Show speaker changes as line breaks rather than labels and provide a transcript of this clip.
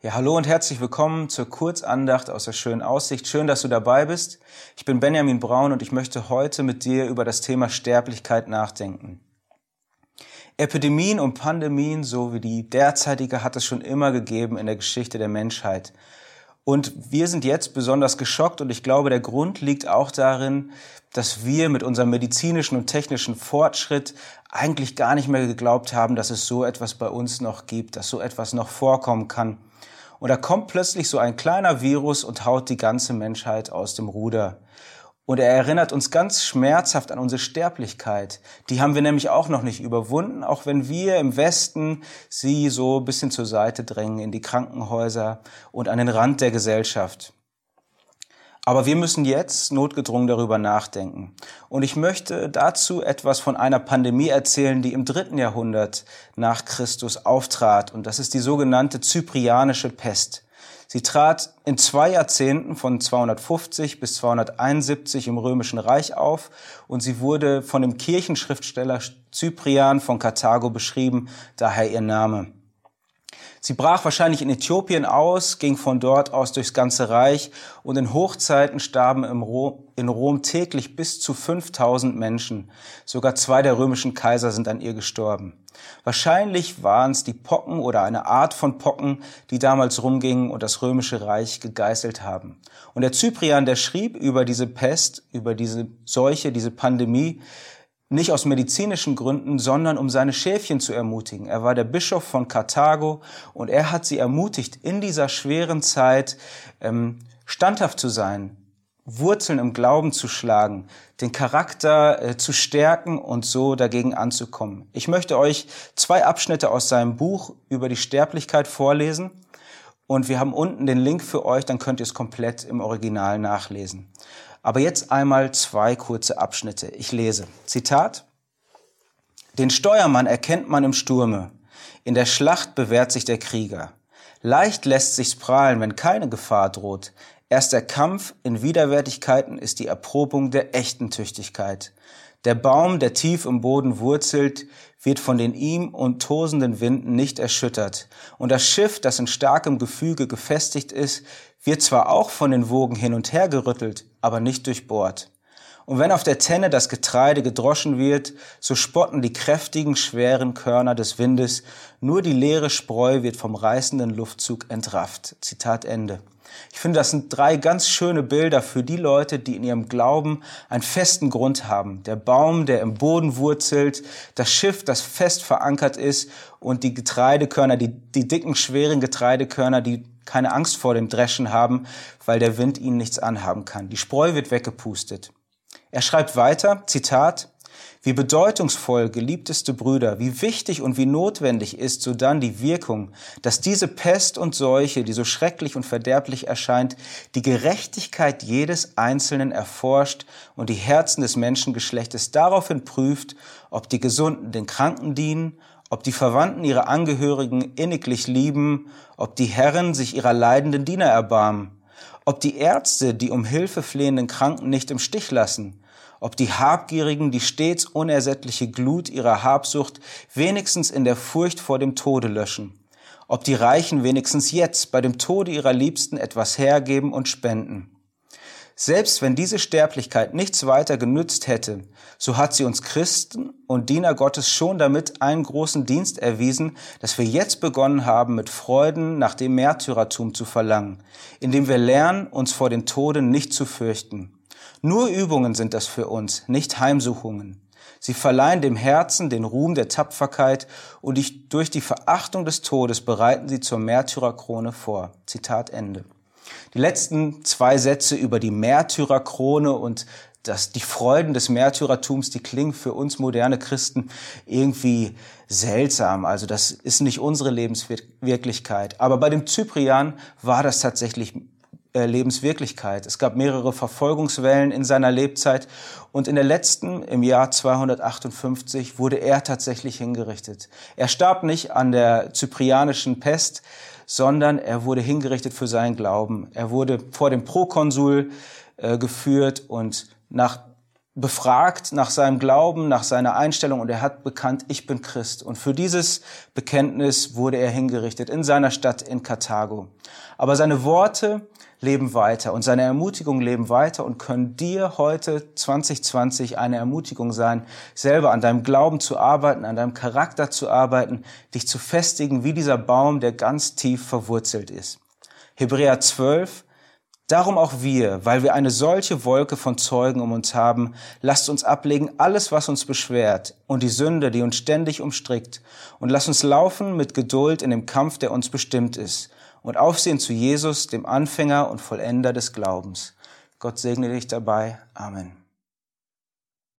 Ja, hallo und herzlich willkommen zur Kurzandacht aus der schönen Aussicht. Schön, dass du dabei bist. Ich bin Benjamin Braun und ich möchte heute mit dir über das Thema Sterblichkeit nachdenken. Epidemien und Pandemien, so wie die derzeitige, hat es schon immer gegeben in der Geschichte der Menschheit. Und wir sind jetzt besonders geschockt und ich glaube, der Grund liegt auch darin, dass wir mit unserem medizinischen und technischen Fortschritt eigentlich gar nicht mehr geglaubt haben, dass es so etwas bei uns noch gibt, dass so etwas noch vorkommen kann. Und da kommt plötzlich so ein kleiner Virus und haut die ganze Menschheit aus dem Ruder. Und er erinnert uns ganz schmerzhaft an unsere Sterblichkeit. Die haben wir nämlich auch noch nicht überwunden, auch wenn wir im Westen sie so ein bisschen zur Seite drängen, in die Krankenhäuser und an den Rand der Gesellschaft. Aber wir müssen jetzt notgedrungen darüber nachdenken. Und ich möchte dazu etwas von einer Pandemie erzählen, die im dritten Jahrhundert nach Christus auftrat. Und das ist die sogenannte Zyprianische Pest. Sie trat in zwei Jahrzehnten von 250 bis 271 im Römischen Reich auf und sie wurde von dem Kirchenschriftsteller Cyprian von Karthago beschrieben, daher ihr Name. Sie brach wahrscheinlich in Äthiopien aus, ging von dort aus durchs ganze Reich und in Hochzeiten starben in Rom täglich bis zu 5000 Menschen. Sogar zwei der römischen Kaiser sind an ihr gestorben. Wahrscheinlich waren es die Pocken oder eine Art von Pocken, die damals rumgingen und das römische Reich gegeißelt haben. Und der Cyprian, der schrieb über diese Pest, über diese Seuche, diese Pandemie, nicht aus medizinischen Gründen, sondern um seine Schäfchen zu ermutigen. Er war der Bischof von Karthago und er hat sie ermutigt, in dieser schweren Zeit ähm, standhaft zu sein, Wurzeln im Glauben zu schlagen, den Charakter äh, zu stärken und so dagegen anzukommen. Ich möchte euch zwei Abschnitte aus seinem Buch über die Sterblichkeit vorlesen und wir haben unten den Link für euch, dann könnt ihr es komplett im Original nachlesen. Aber jetzt einmal zwei kurze Abschnitte. Ich lese. Zitat. Den Steuermann erkennt man im Sturme. In der Schlacht bewährt sich der Krieger. Leicht lässt sich's prahlen, wenn keine Gefahr droht. Erst der Kampf in Widerwärtigkeiten ist die Erprobung der echten Tüchtigkeit. Der Baum, der tief im Boden wurzelt, wird von den ihm und tosenden Winden nicht erschüttert. Und das Schiff, das in starkem Gefüge gefestigt ist, wird zwar auch von den Wogen hin und her gerüttelt, aber nicht durchbohrt. Und wenn auf der Tenne das Getreide gedroschen wird, so spotten die kräftigen, schweren Körner des Windes, nur die leere Spreu wird vom reißenden Luftzug entrafft. Zitat Ende. Ich finde, das sind drei ganz schöne Bilder für die Leute, die in ihrem Glauben einen festen Grund haben. Der Baum, der im Boden wurzelt, das Schiff, das fest verankert ist und die Getreidekörner, die, die dicken, schweren Getreidekörner, die keine Angst vor dem Dreschen haben, weil der Wind ihnen nichts anhaben kann. Die Spreu wird weggepustet. Er schreibt weiter, Zitat, wie bedeutungsvoll, geliebteste Brüder, wie wichtig und wie notwendig ist sodann die Wirkung, dass diese Pest und Seuche, die so schrecklich und verderblich erscheint, die Gerechtigkeit jedes Einzelnen erforscht und die Herzen des Menschengeschlechtes daraufhin prüft, ob die Gesunden den Kranken dienen, ob die Verwandten ihre Angehörigen inniglich lieben, ob die Herren sich ihrer leidenden Diener erbarmen, ob die Ärzte die um Hilfe flehenden Kranken nicht im Stich lassen, ob die Habgierigen die stets unersättliche Glut ihrer Habsucht wenigstens in der Furcht vor dem Tode löschen, ob die Reichen wenigstens jetzt bei dem Tode ihrer Liebsten etwas hergeben und spenden. Selbst wenn diese Sterblichkeit nichts weiter genützt hätte, so hat sie uns Christen und Diener Gottes schon damit einen großen Dienst erwiesen, dass wir jetzt begonnen haben, mit Freuden nach dem Märtyrertum zu verlangen, indem wir lernen, uns vor den Toden nicht zu fürchten. Nur Übungen sind das für uns, nicht Heimsuchungen. Sie verleihen dem Herzen den Ruhm der Tapferkeit und durch die Verachtung des Todes bereiten sie zur Märtyrerkrone vor. Zitat Ende. Die letzten zwei Sätze über die Märtyrerkrone und das, die Freuden des Märtyrertums, die klingen für uns moderne Christen irgendwie seltsam. Also das ist nicht unsere Lebenswirklichkeit. Aber bei dem Zyprian war das tatsächlich Lebenswirklichkeit. Es gab mehrere Verfolgungswellen in seiner Lebzeit und in der letzten, im Jahr 258, wurde er tatsächlich hingerichtet. Er starb nicht an der zyprianischen Pest, sondern er wurde hingerichtet für seinen Glauben. Er wurde vor dem Prokonsul äh, geführt und nach befragt nach seinem Glauben, nach seiner Einstellung und er hat bekannt, ich bin Christ. Und für dieses Bekenntnis wurde er hingerichtet in seiner Stadt in Karthago. Aber seine Worte leben weiter und seine Ermutigungen leben weiter und können dir heute 2020 eine Ermutigung sein, selber an deinem Glauben zu arbeiten, an deinem Charakter zu arbeiten, dich zu festigen wie dieser Baum, der ganz tief verwurzelt ist. Hebräer 12, Darum auch wir, weil wir eine solche Wolke von Zeugen um uns haben, lasst uns ablegen alles, was uns beschwert und die Sünde, die uns ständig umstrickt, und lasst uns laufen mit Geduld in dem Kampf, der uns bestimmt ist, und aufsehen zu Jesus, dem Anfänger und Vollender des Glaubens. Gott segne dich dabei. Amen.